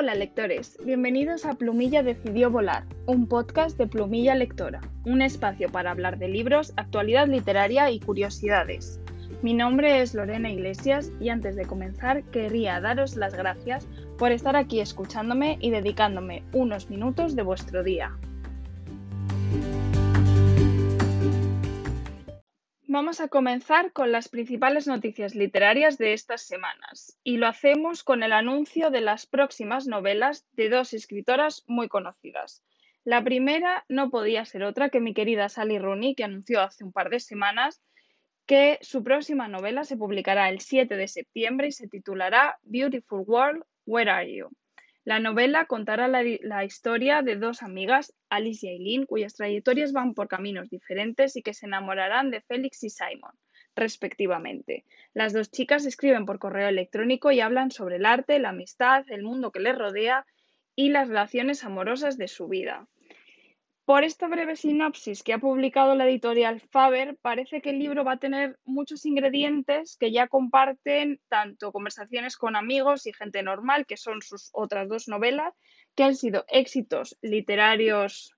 Hola lectores, bienvenidos a Plumilla decidió volar, un podcast de Plumilla Lectora, un espacio para hablar de libros, actualidad literaria y curiosidades. Mi nombre es Lorena Iglesias y antes de comenzar querría daros las gracias por estar aquí escuchándome y dedicándome unos minutos de vuestro día. Vamos a comenzar con las principales noticias literarias de estas semanas y lo hacemos con el anuncio de las próximas novelas de dos escritoras muy conocidas. La primera no podía ser otra que mi querida Sally Rooney, que anunció hace un par de semanas que su próxima novela se publicará el 7 de septiembre y se titulará Beautiful World, Where Are You? La novela contará la, historia de dos amigas, Alice y Aileen, cuyas trayectorias van por caminos diferentes y que se enamorarán de Félix y Simon, respectivamente. Las dos chicas escriben por correo electrónico y hablan sobre el arte, la amistad, el mundo que les rodea y las relaciones amorosas de su vida. Por esta breve sinopsis que ha publicado la editorial Faber, parece que el libro va a tener muchos ingredientes que ya comparten tanto conversaciones con amigos y gente normal, que son sus otras dos novelas, que han sido éxitos literarios,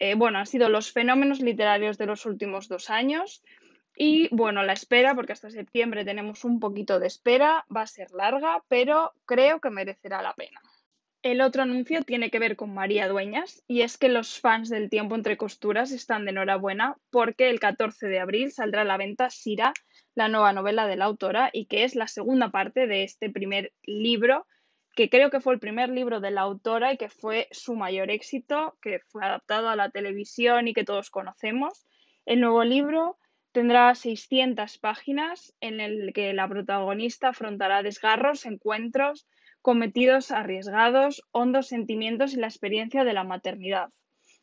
eh, bueno, han sido los fenómenos literarios de los últimos dos años. Y bueno, la espera, porque hasta septiembre tenemos un poquito de espera, va a ser larga, pero creo que merecerá la pena. El otro anuncio tiene que ver con María Dueñas y es que los fans del tiempo entre costuras están de enhorabuena porque el 14 de abril saldrá a la venta Sira, la nueva novela de la autora y que es la segunda parte de este primer libro que creo que fue el primer libro de la autora y que fue su mayor éxito, que fue adaptado a la televisión y que todos conocemos. El nuevo libro tendrá 600 páginas en el que la protagonista afrontará desgarros, encuentros, cometidos arriesgados, hondos sentimientos y la experiencia de la maternidad.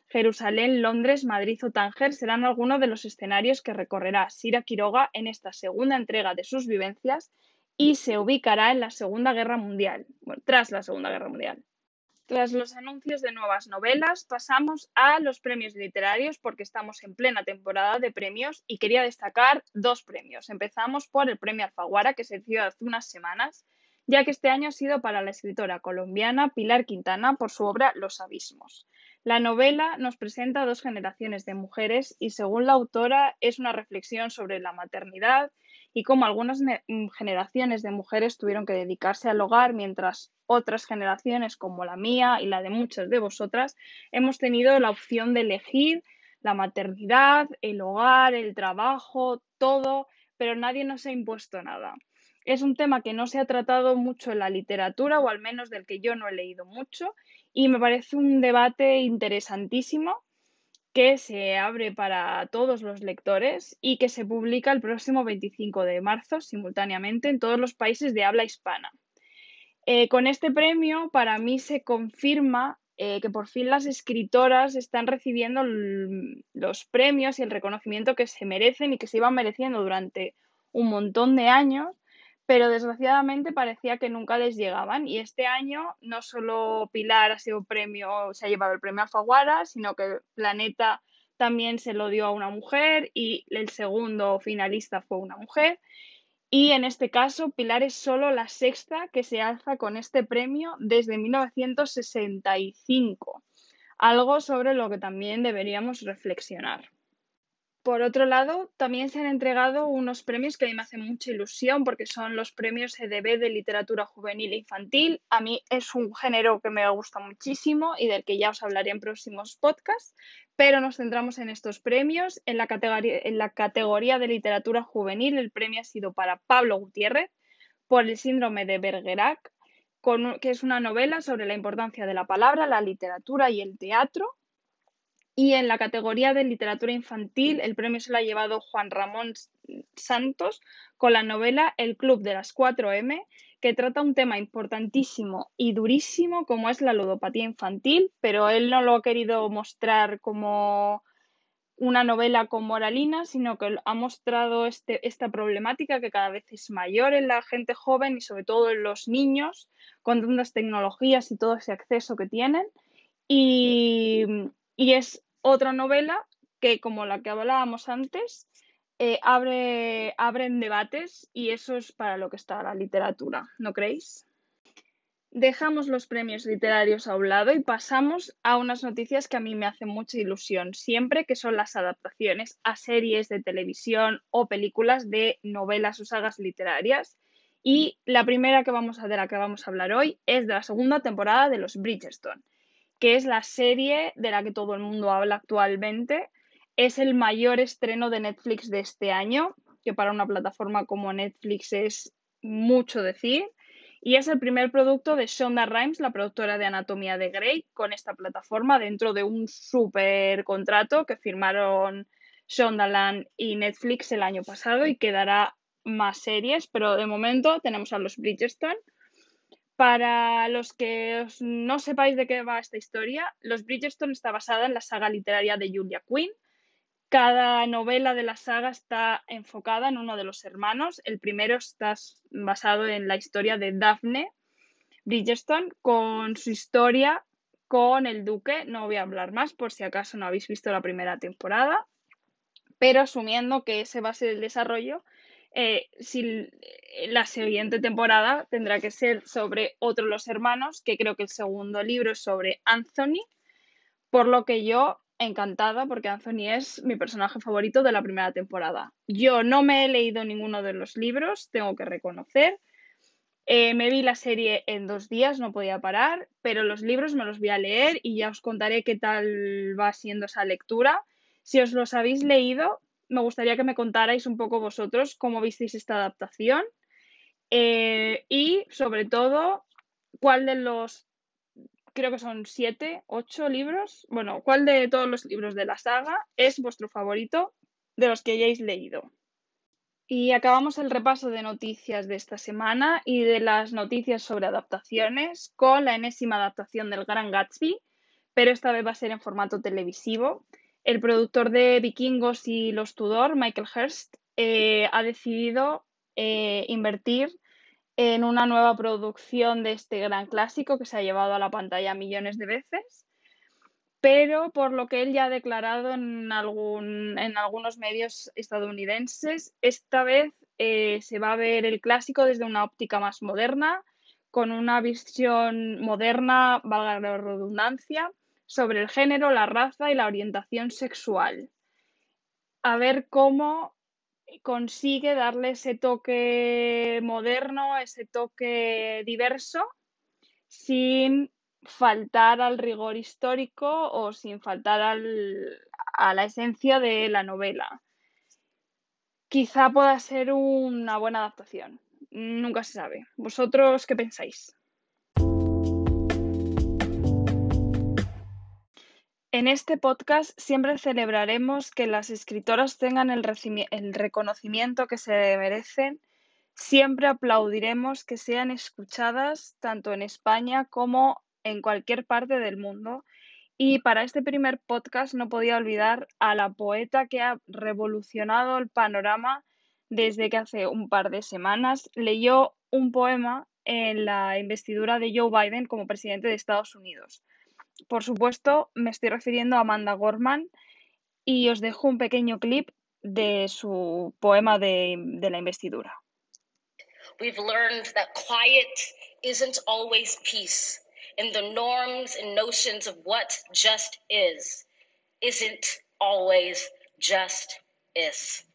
Jerusalén, Londres, Madrid o Tánger serán algunos de los escenarios que recorrerá Sira Quiroga en esta segunda entrega de sus vivencias y se ubicará en la Segunda Guerra Mundial, tras la Segunda Guerra Mundial. Tras los anuncios de nuevas novelas, pasamos a los premios literarios porque estamos en plena temporada de premios y quería destacar dos premios. Empezamos por el premio Alfaguara que se dio hace unas semanas ya que este año ha sido para la escritora colombiana Pilar Quintana por su obra Los Abismos. La novela nos presenta dos generaciones de mujeres y, según la autora, es una reflexión sobre la maternidad y cómo algunas generaciones de mujeres tuvieron que dedicarse al hogar mientras otras generaciones, como la mía y la de muchas de vosotras, hemos tenido la opción de elegir la maternidad, el hogar, el trabajo, todo, pero nadie nos ha impuesto nada es un tema que no se ha tratado mucho en la literatura, o al menos del que yo no he leído mucho, y me parece un debate interesantísimo que se abre para todos los lectores y que se publica el próximo 25 de marzo simultáneamente en todos los países de habla hispana. Eh, con este premio, para mí se confirma eh, que por fin las escritoras están recibiendo los premios y el reconocimiento que se merecen y que se iban mereciendo durante un montón de años pero desgraciadamente parecía que nunca les llegaban. Y este año no solo Pilar ha sido premio, se ha llevado el premio Alfaguara, sino que Planeta también se lo dio a una mujer y el segundo finalista fue una mujer. Y en este caso, Pilar es solo la sexta que se alza con este premio desde 1965, algo sobre lo que también deberíamos reflexionar. Por otro lado, también se han entregado unos premios que a mí me hacen mucha ilusión porque son los premios EDB de literatura juvenil e infantil. A mí es un género que me gusta muchísimo y del que ya os hablaré en próximos podcasts, pero nos centramos en estos premios. En la categoría, en la categoría de literatura juvenil, el premio ha sido para Pablo Gutiérrez por el síndrome de Bergerac, que es una novela sobre la importancia de la palabra, la literatura y el teatro. Y en la categoría de literatura infantil, el premio se lo ha llevado Juan Ramón Santos con la novela El Club de las 4M, que trata un tema importantísimo y durísimo como es la ludopatía infantil, pero él no lo ha querido mostrar como una novela con moralina, sino que ha mostrado este, esta problemática que cada vez es mayor en la gente joven y sobre todo en los niños, con tantas tecnologías y todo ese acceso que tienen. Y, y es otra novela que, como la que hablábamos antes, eh, abre, abren debates y eso es para lo que está la literatura, ¿no creéis? dejamos los premios literarios a un lado y pasamos a unas noticias que a mí me hacen mucha ilusión siempre, que son las adaptaciones a series de televisión o películas de novelas o sagas literarias. Y la primera que vamos a, de la que vamos a hablar hoy es de la segunda temporada de Los Bridgestone, que es la serie de la que todo el mundo habla actualmente. Es el mayor estreno de Netflix de este año, que para una plataforma como Netflix es mucho decir y es el primer producto de Shonda Rhimes, la productora de Anatomía de Grey, con esta plataforma dentro de un super contrato que firmaron Shondaland y Netflix el año pasado y que dará más series, pero de momento tenemos a los Bridgestone. Para los que no sepáis de qué va esta historia, Los Bridgestone está basada en la saga literaria de Julia Quinn, cada novela de la saga está enfocada en uno de los hermanos. El primero está basado en la historia de Daphne Bridgestone con su historia con el duque. No voy a hablar más por si acaso no habéis visto la primera temporada, pero asumiendo que ese va a ser el desarrollo, eh, si la siguiente temporada tendrá que ser sobre otro de los hermanos, que creo que el segundo libro es sobre Anthony, por lo que yo encantada porque Anthony es mi personaje favorito de la primera temporada. Yo no me he leído ninguno de los libros, tengo que reconocer. Eh, me vi la serie en dos días, no podía parar, pero los libros me los voy a leer y ya os contaré qué tal va siendo esa lectura. Si os los habéis leído, me gustaría que me contarais un poco vosotros cómo visteis esta adaptación eh, y sobre todo cuál de los creo que son siete, ocho libros. Bueno, ¿cuál de todos los libros de la saga es vuestro favorito de los que hayáis leído? Y acabamos el repaso de noticias de esta semana y de las noticias sobre adaptaciones con la enésima adaptación del Gran Gatsby, pero esta vez va a ser en formato televisivo. El productor de Vikingos y Los Tudor, Michael Hurst, eh, ha decidido eh, invertir en una nueva producción de este gran clásico que se ha llevado a la pantalla millones de veces, pero por lo que él ya ha declarado en, algún, en algunos medios estadounidenses, esta vez eh, se va a ver el clásico desde una óptica más moderna, con una visión moderna, valga la redundancia, sobre el género, la raza y la orientación sexual. A ver cómo consigue darle ese toque moderno, ese toque diverso, sin faltar al rigor histórico o sin faltar a la esencia de la novela. Quizá pueda ser una buena adaptación. Nunca se sabe. ¿Vosotros qué pensáis? En este podcast siempre celebraremos que las escritoras tengan el, reconocimiento que se merecen. Siempre aplaudiremos que sean escuchadas tanto en España como en cualquier parte del mundo. Y para este primer podcast no podía olvidar a la poeta que ha revolucionado el panorama desde que hace un par de semanas leyó un poema en la investidura de Joe Biden como presidente de Estados Unidos. Por supuesto, me estoy refiriendo a Amanda Gorman y os dejo un pequeño clip de su poema de, de la investidura. We've learned that quiet isn't always peace, and the norms and notions of what just is isn't always just is.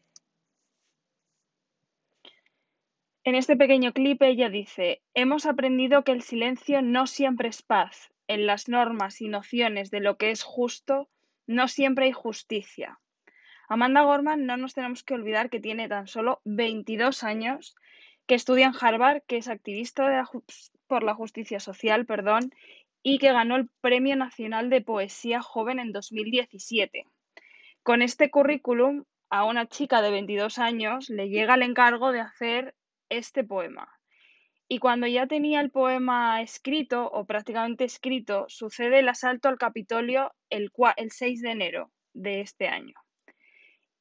En este pequeño clip ella dice, hemos aprendido que el silencio no siempre es paz, en las normas y nociones de lo que es justo, no siempre hay justicia. Amanda Gorman no nos tenemos que olvidar que tiene tan solo 22 años, que estudia en Harvard, que es activista por la justicia social, perdón, y que ganó el Premio Nacional de Poesía Joven en 2017. Con este currículum, a una chica de 22 años le llega el encargo de hacer este poema. Y cuando ya tenía el poema escrito o prácticamente escrito, sucede el asalto al Capitolio el, 6 de enero de este año.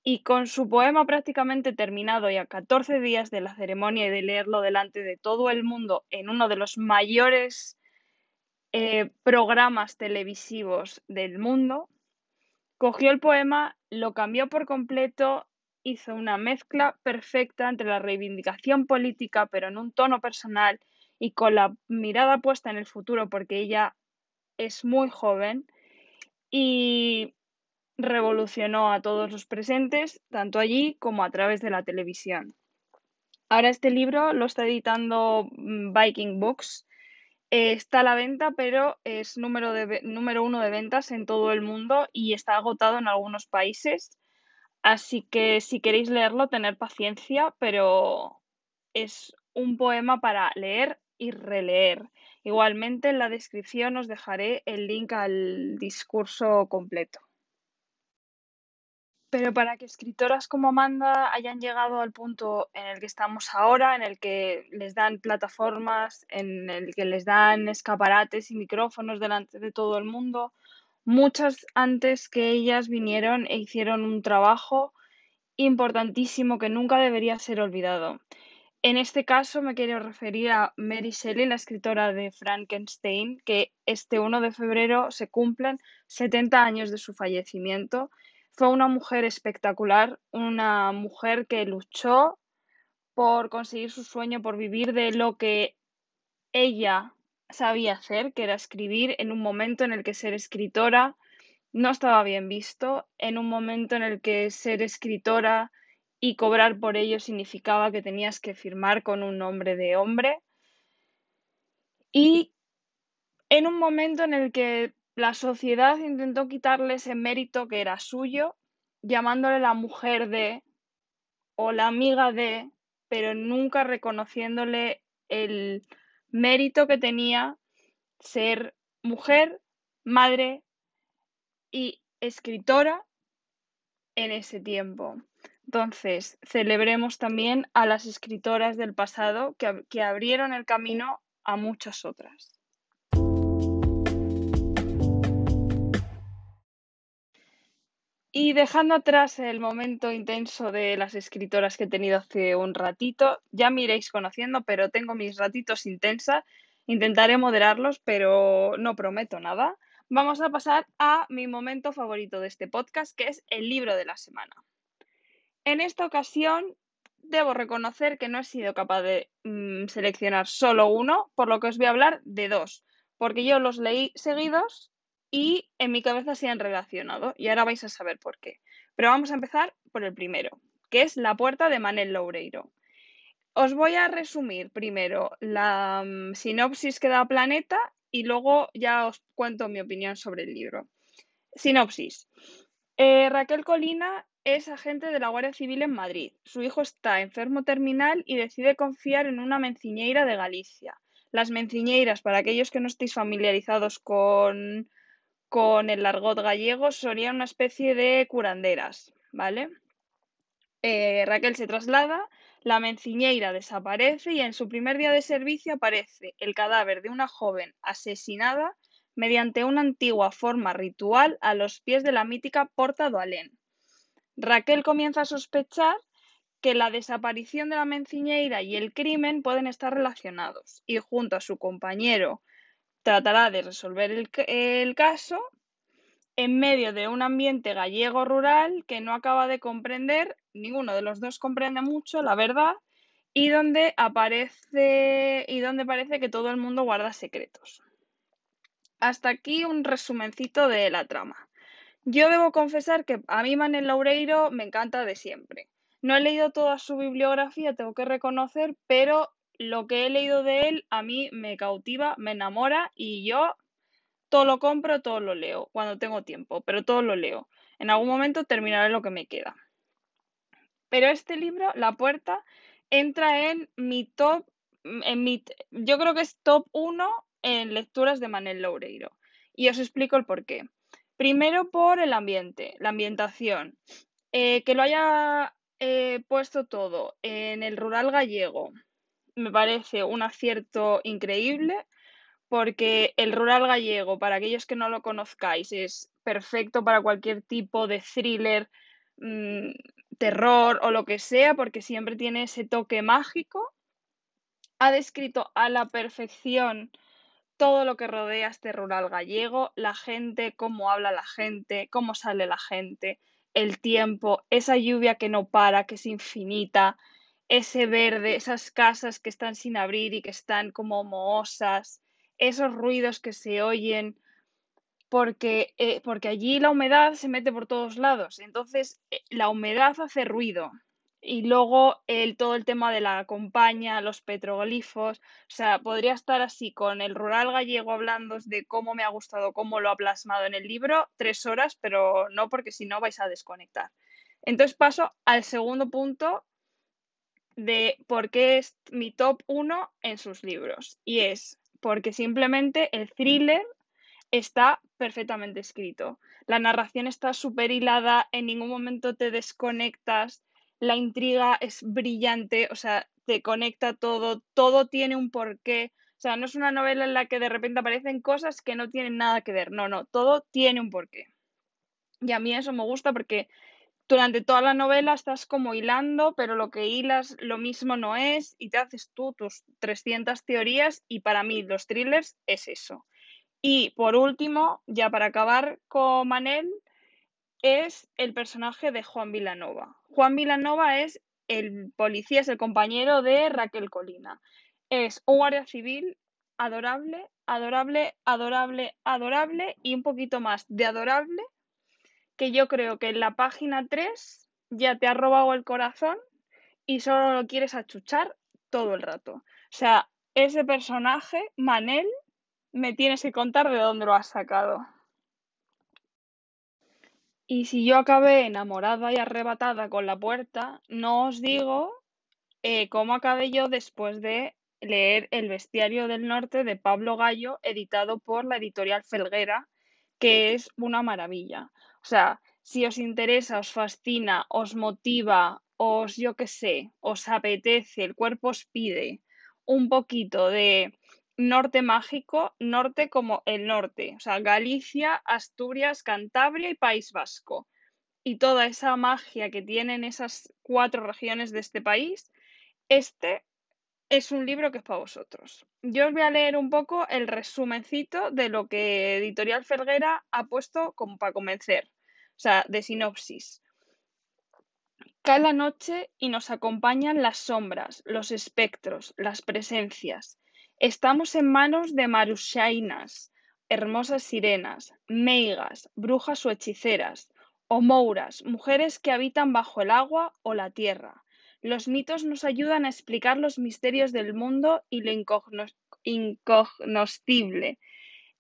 Y con su poema prácticamente terminado y a 14 días de la ceremonia y de leerlo delante de todo el mundo en uno de los mayores eh, programas televisivos del mundo, cogió el poema, lo cambió por completo hizo una mezcla perfecta entre la reivindicación política, pero en un tono personal, y con la mirada puesta en el futuro porque ella es muy joven y revolucionó a todos los presentes, tanto allí como a través de la televisión. Ahora este libro lo está editando mm, Viking Books. Eh, está a la venta, pero es número, de, número uno de ventas en todo el mundo y está agotado en algunos países. Así que si queréis leerlo, tener paciencia, pero es un poema para leer y releer. Igualmente en la descripción os dejaré el link al discurso completo. Pero para que escritoras como Amanda hayan llegado al punto en el que estamos ahora, en el que les dan plataformas, en el que les dan escaparates y micrófonos delante de todo el mundo, muchas antes que ellas vinieron e hicieron un trabajo importantísimo que nunca debería ser olvidado. En este caso me quiero referir a Mary Shelley, la escritora de Frankenstein, que este 1 de febrero se cumplen 70 años de su fallecimiento. Fue una mujer espectacular, una mujer que luchó por conseguir su sueño, por vivir de lo que ella sabía hacer, que era escribir en un momento en el que ser escritora no estaba bien visto, en un momento en el que ser escritora y cobrar por ello significaba que tenías que firmar con un nombre de hombre. Y en un momento en el que la sociedad intentó quitarle ese mérito que era suyo, llamándole la mujer de o la amiga de, pero nunca reconociéndole el mérito que tenía ser mujer, madre y escritora en ese tiempo. Entonces, celebremos también a las escritoras del pasado que, abrieron el camino a muchas otras. Y dejando atrás el momento intenso de las escritoras que he tenido hace un ratito, ya me iréis conociendo, pero tengo mis ratitos intensa. Intentaré moderarlos, pero no prometo nada. Vamos a pasar a mi momento favorito de este podcast, que es el libro de la semana. En esta ocasión debo reconocer que no he sido capaz de mm, seleccionar solo uno, por lo que os voy a hablar de dos, porque yo los leí seguidos y en mi cabeza se han relacionado y ahora vais a saber por qué. Pero vamos a empezar por el primero, que es La puerta de Manel Loureiro. Os voy a resumir primero la mm, sinopsis que da Planeta y luego ya os cuento mi opinión sobre el libro. Sinopsis. Eh, Raquel Colina es agente de la Guardia Civil en Madrid. Su hijo está enfermo terminal y decide confiar en una menciñeira de Galicia. Las menciñeiras, para aquellos que no estéis familiarizados con, con el argot gallego, serían una especie de curanderas, ¿vale? Eh, Raquel se traslada, la menciñeira desaparece y en su primer día de servicio aparece el cadáver de una joven asesinada mediante una antigua forma ritual a los pies de la mítica Porta do Alén. Raquel comienza a sospechar que la desaparición de la menciñeira y el crimen pueden estar relacionados y junto a su compañero tratará de resolver el, caso en medio de un ambiente gallego rural que no acaba de comprender, ninguno de los dos comprende mucho, la verdad, y donde aparece y donde parece que todo el mundo guarda secretos. Hasta aquí un resumencito de la trama. Yo debo confesar que a mí Manel Loureiro me encanta de siempre. No he leído toda su bibliografía, tengo que reconocer, pero lo que he leído de él a mí me cautiva, me enamora y yo todo lo compro, todo lo leo, cuando tengo tiempo, pero todo lo leo. En algún momento terminaré lo que me queda. Pero este libro, La Puerta, entra en mi top, en mi, yo creo que es top 1 en lecturas de Manel Loureiro. Y os explico el por qué. Primero por el ambiente, la ambientación. Eh, que lo haya eh, puesto todo en el rural gallego me parece un acierto increíble porque el rural gallego, para aquellos que no lo conozcáis, es perfecto para cualquier tipo de thriller, mm, terror o lo que sea, porque siempre tiene ese toque mágico. Ha descrito a la perfección todo lo que rodea este rural gallego, la gente, cómo habla la gente, cómo sale la gente, el tiempo, esa lluvia que no para, que es infinita, ese verde, esas casas que están sin abrir y que están como mohosas, esos ruidos que se oyen, porque, eh, porque allí la humedad se mete por todos lados. Entonces, eh, la humedad hace ruido. Y luego el, todo el tema de la compañía, los petroglifos, o sea, podría estar así con el rural gallego hablando de cómo me ha gustado, cómo lo ha plasmado en el libro, tres horas, pero no porque si no vais a desconectar. Entonces paso al segundo punto de por qué es mi top uno en sus libros. Y es porque simplemente el thriller está perfectamente escrito. La narración está súper hilada, en ningún momento te desconectas, la intriga es brillante, o sea, te conecta todo, todo tiene un porqué. O sea, no es una novela en la que de repente aparecen cosas que no tienen nada que ver. No, no, todo tiene un porqué. Y a mí eso me gusta porque durante toda la novela estás como hilando, pero lo que hilas lo mismo no es y te haces tú tus 300 teorías y para mí los thrillers es eso. Y por último, ya para acabar con Manel, es el personaje de Juan Vilanova. Juan Vilanova es el policía, es el compañero de Raquel Colina. Es un guardia civil adorable, adorable, adorable, adorable y un poquito más de adorable que yo creo que en la página 3 ya te ha robado el corazón y solo lo quieres achuchar todo el rato. O sea, ese personaje, Manel, me tienes que contar de dónde lo has sacado. Y si yo acabé enamorada y arrebatada con la puerta, no os digo eh, cómo acabé yo después de leer El Bestiario del Norte de Pablo Gallo, editado por la editorial Felguera, que es una maravilla. O sea, si os interesa, os fascina, os motiva, os, yo qué sé, os apetece, el cuerpo os pide un poquito de norte mágico, norte como el norte, o sea, Galicia, Asturias, Cantabria y País Vasco. Y toda esa magia que tienen esas cuatro regiones de este país, este es un libro que es para vosotros. Yo os voy a leer un poco el resumencito de lo que Editorial Ferguera ha puesto como para convencer, o sea, de sinopsis. Cae la noche y nos acompañan las sombras, los espectros, las presencias. Estamos en manos de marushainas, hermosas sirenas, meigas, brujas o hechiceras, o mouras, mujeres que habitan bajo el agua o la tierra los mitos nos ayudan a explicar los misterios del mundo y lo incognoscible,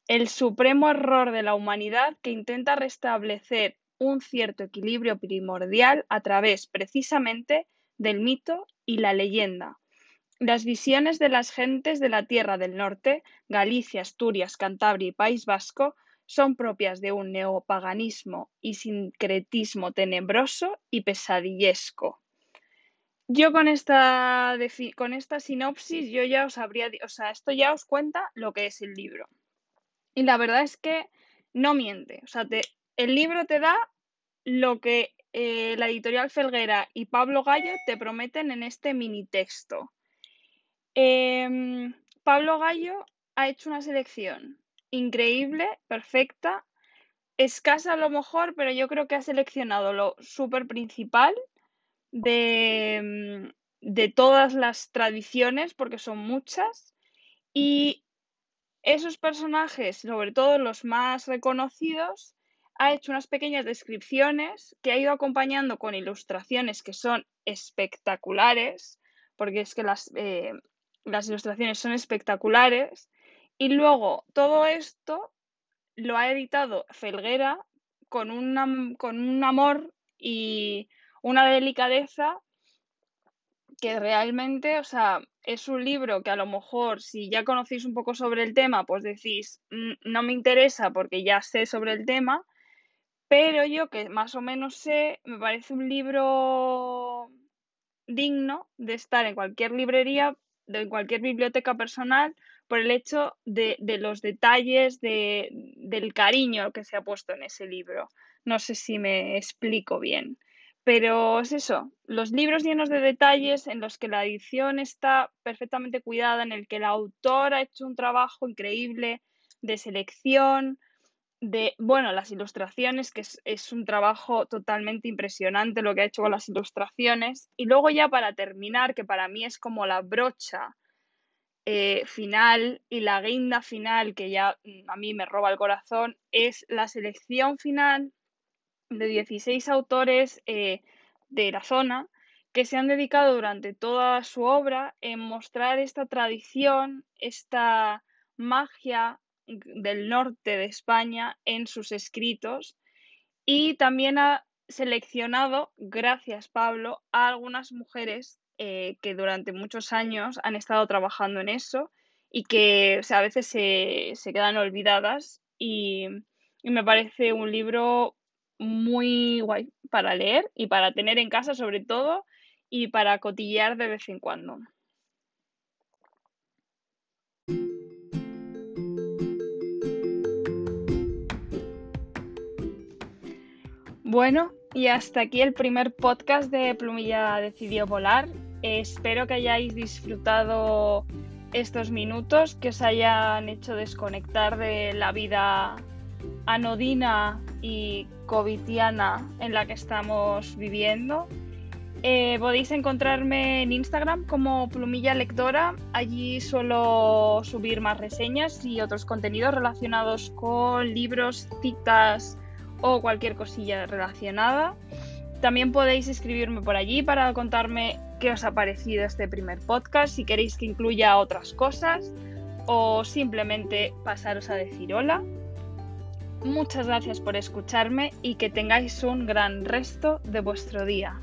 el supremo error de la humanidad que intenta restablecer un cierto equilibrio primordial a través precisamente del mito y la leyenda. Las visiones de las gentes de la Tierra del Norte, Galicia, Asturias, Cantabria y País Vasco, son propias de un neopaganismo y sincretismo tenebroso y pesadillesco. Yo con esta, con esta sinopsis, yo ya os habría, o sea, esto ya os cuenta lo que es el libro. Y la verdad es que no miente. O sea, el libro te da lo que eh, la editorial Felguera y Pablo Gallo te prometen en este mini texto. Em, Pablo Gallo ha hecho una selección increíble, perfecta, escasa a lo mejor, pero yo creo que ha seleccionado lo súper principal de, de todas las tradiciones, porque son muchas, y esos personajes, sobre todo los más reconocidos, ha hecho unas pequeñas descripciones que ha ido acompañando con ilustraciones que son espectaculares, porque es que las, eh, las ilustraciones son espectaculares, y luego todo esto lo ha editado Felguera con, con un amor y una delicadeza que realmente, o sea, es un libro que a lo mejor si ya conocéis un poco sobre el tema, pues decís, mm, no me interesa porque ya sé sobre el tema, pero yo que más o menos sé, me parece un libro digno de estar en cualquier librería, de cualquier biblioteca personal, por el hecho de, los detalles, de, del cariño que se ha puesto en ese libro. No sé si me explico bien. Pero es eso, los libros llenos de detalles en los que la edición está perfectamente cuidada, en el que el autor ha hecho un trabajo increíble de selección, de, bueno, las ilustraciones, que es, un trabajo totalmente impresionante lo que ha hecho con las ilustraciones. Y luego ya para terminar, que para mí es como la brocha eh, final y la guinda final, que ya mm, a mí me roba el corazón, es la selección final de 16 autores eh, de la zona que se han dedicado durante toda su obra en mostrar esta tradición, esta magia del norte de España en sus escritos y también ha seleccionado, gracias Pablo, a algunas mujeres eh, que durante muchos años han estado trabajando en eso y que a veces se, quedan olvidadas y, y me parece un libro muy guay para leer y para tener en casa sobre todo y para cotillear de vez en cuando. Bueno, y hasta aquí el primer podcast de Plumilla Decidió Volar. espero que hayáis disfrutado estos minutos, que os hayan hecho desconectar de la vida anodina y covitiana en la que estamos viviendo. Eh, podéis encontrarme en Instagram como Plumilla Lectora. Allí suelo subir más reseñas y otros contenidos relacionados con libros, citas o cualquier cosilla relacionada. También podéis escribirme por allí para contarme qué os ha parecido este primer podcast, si queréis que incluya otras cosas o simplemente pasaros a decir hola. Muchas gracias por escucharme y que tengáis un gran resto de vuestro día.